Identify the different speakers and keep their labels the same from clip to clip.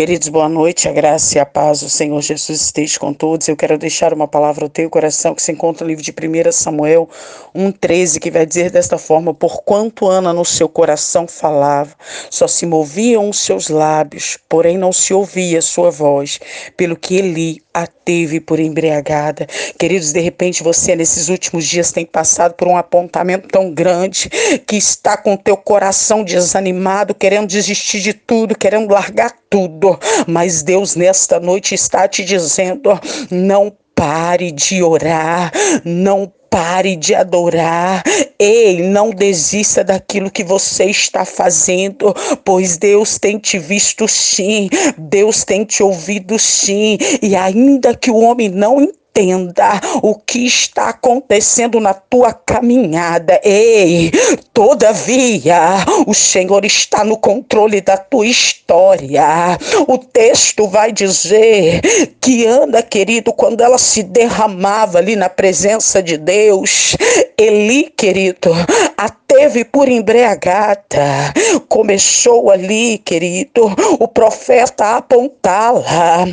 Speaker 1: Queridos, boa noite, a graça e a paz do Senhor Jesus esteja com todos. Eu quero deixar uma palavra ao teu coração que se encontra no livro de 1 Samuel 1,13, que vai dizer desta forma: Porquanto Ana no seu coração falava, só se moviam os seus lábios, porém não se ouvia sua voz, pelo que Eli a teve por embriagada. Queridos, de repente você nesses últimos dias tem passado por um apontamento tão grande que está com teu coração desanimado, querendo desistir de tudo, querendo largar tudo. Mas Deus nesta noite está te dizendo: não pare de orar, não pare de adorar. Ei, não desista daquilo que você está fazendo, pois Deus tem te visto sim, Deus tem te ouvido sim, e ainda que o homem não entenda, entenda o que está acontecendo na tua caminhada. Ei, todavia, o Senhor está no controle da tua história. O texto vai dizer que Ana, querido, quando ela se derramava ali na presença de Deus, Eli, querido, a teve por embriagada. Começou ali, querido, o profeta a apontá-la.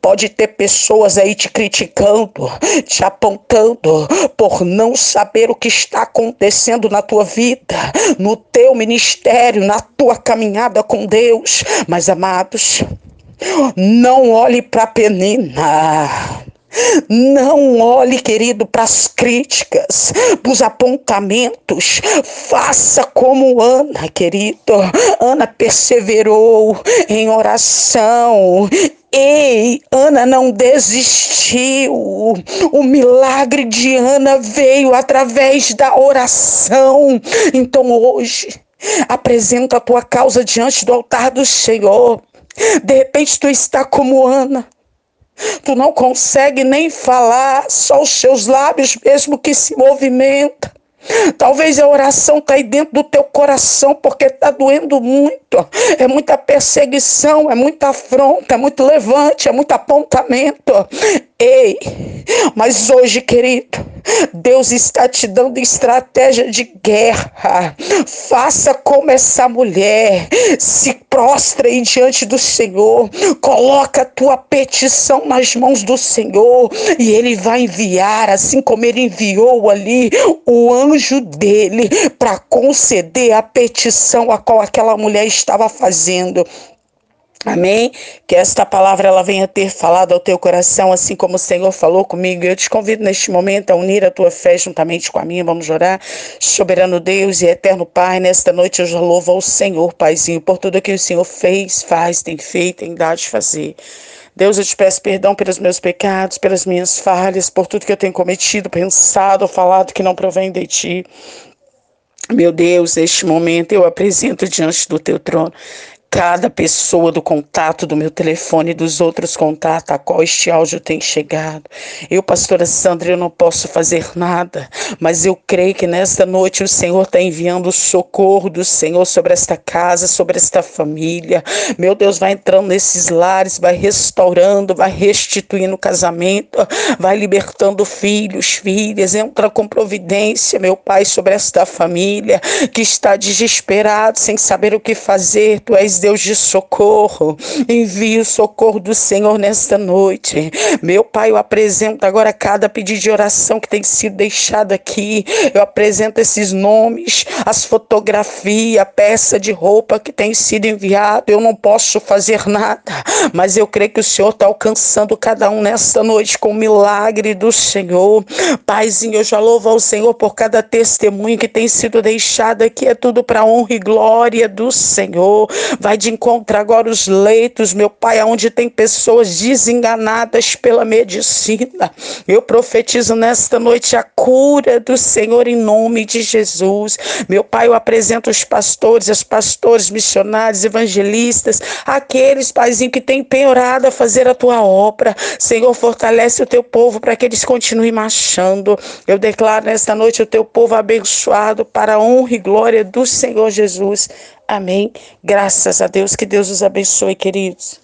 Speaker 1: Pode ter pessoas aí te criticando, te apontando por não saber o que está acontecendo na tua vida, no teu ministério, na tua caminhada com Deus. Mas, amados, não olhe para a penina. Não olhe, querido, para as críticas, para os apontamentos. Faça como Ana, querido. Ana perseverou em oração. Ei, Ana não desistiu. O milagre de Ana veio através da oração. Então hoje, apresenta a tua causa diante do altar do Senhor. De repente tu está como Ana Tu não consegue nem falar, só os seus lábios mesmo que se movimentam. Talvez a oração aí dentro do teu coração porque está doendo muito. É muita perseguição, é muita afronta, é muito levante, é muito apontamento. Ei, mas hoje, querido, Deus está te dando estratégia de guerra. Faça como essa mulher, se prostre diante do Senhor, coloca a tua petição nas mãos do Senhor e ele vai enviar, assim como ele enviou ali o anjo dele para conceder a petição a qual aquela mulher estava fazendo. Amém? Que esta palavra ela venha ter falado ao teu coração, assim como o Senhor falou comigo. Eu te convido neste momento a unir a tua fé juntamente com a minha. Vamos orar. Soberano Deus e eterno Pai, nesta noite eu já louvo ao Senhor, Paizinho, por tudo que o Senhor fez, faz, tem feito, tem dado de fazer. Deus, eu te peço perdão pelos meus pecados, pelas minhas falhas, por tudo que eu tenho cometido, pensado, falado que não provém de ti. Meu Deus, neste momento eu apresento diante do teu trono cada pessoa do contato do meu telefone e dos outros contatos a qual este áudio tem chegado. Eu, pastora Sandra, eu não posso fazer nada, mas eu creio que nesta noite o Senhor está enviando o socorro do Senhor sobre esta casa, sobre esta família. Meu Deus, vai entrando nesses lares, vai restaurando, vai restituindo o casamento, vai libertando filhos, filhas, entra com providência, meu Pai, sobre esta família que está desesperado, sem saber o que fazer. Tu és Deus de socorro. Envie o socorro do Senhor nesta noite. Meu Pai, eu apresento agora cada pedido de oração que tem sido deixado aqui. Eu apresento esses nomes, as fotografias, a peça de roupa que tem sido enviado. Eu não posso fazer nada, mas eu creio que o Senhor está alcançando cada um nesta noite com o milagre do Senhor. Paizinho, eu já louvo ao Senhor por cada testemunho que tem sido deixado aqui. É tudo para honra e glória do Senhor. Vai Vai de encontrar agora os leitos, meu Pai, onde tem pessoas desenganadas pela medicina. Eu profetizo nesta noite a cura do Senhor em nome de Jesus. Meu Pai, eu apresento os pastores, as pastores, missionários, evangelistas, aqueles, Paizinho, que têm penhorado a fazer a tua obra. Senhor, fortalece o teu povo para que eles continuem marchando. Eu declaro nesta noite o teu povo abençoado para a honra e glória do Senhor Jesus. Amém. Graças a Deus. Que Deus os abençoe, queridos.